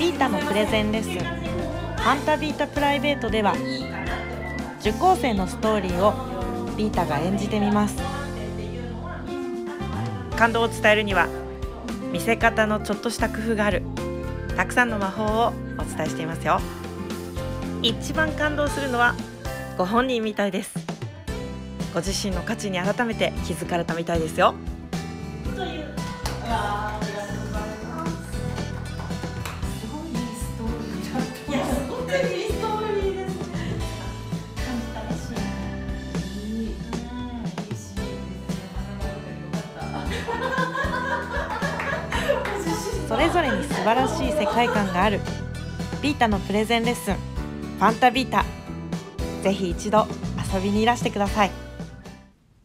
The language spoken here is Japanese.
ビータのプレゼンレッスンファンタビータプライベートでは受講生のストーリーをビータが演じてみます。感動を伝えるには見せ方のちょっとした工夫がある。たくさんの魔法をお伝えしていますよ。一番感動するのはご本人みたいです。ご自身の価値に改めて気づかれたみたいですよ。それぞれに素晴らしい世界観がある。ビータのプレゼンレッスン。ファンタビータ。ぜひ一度遊びにいらしてください。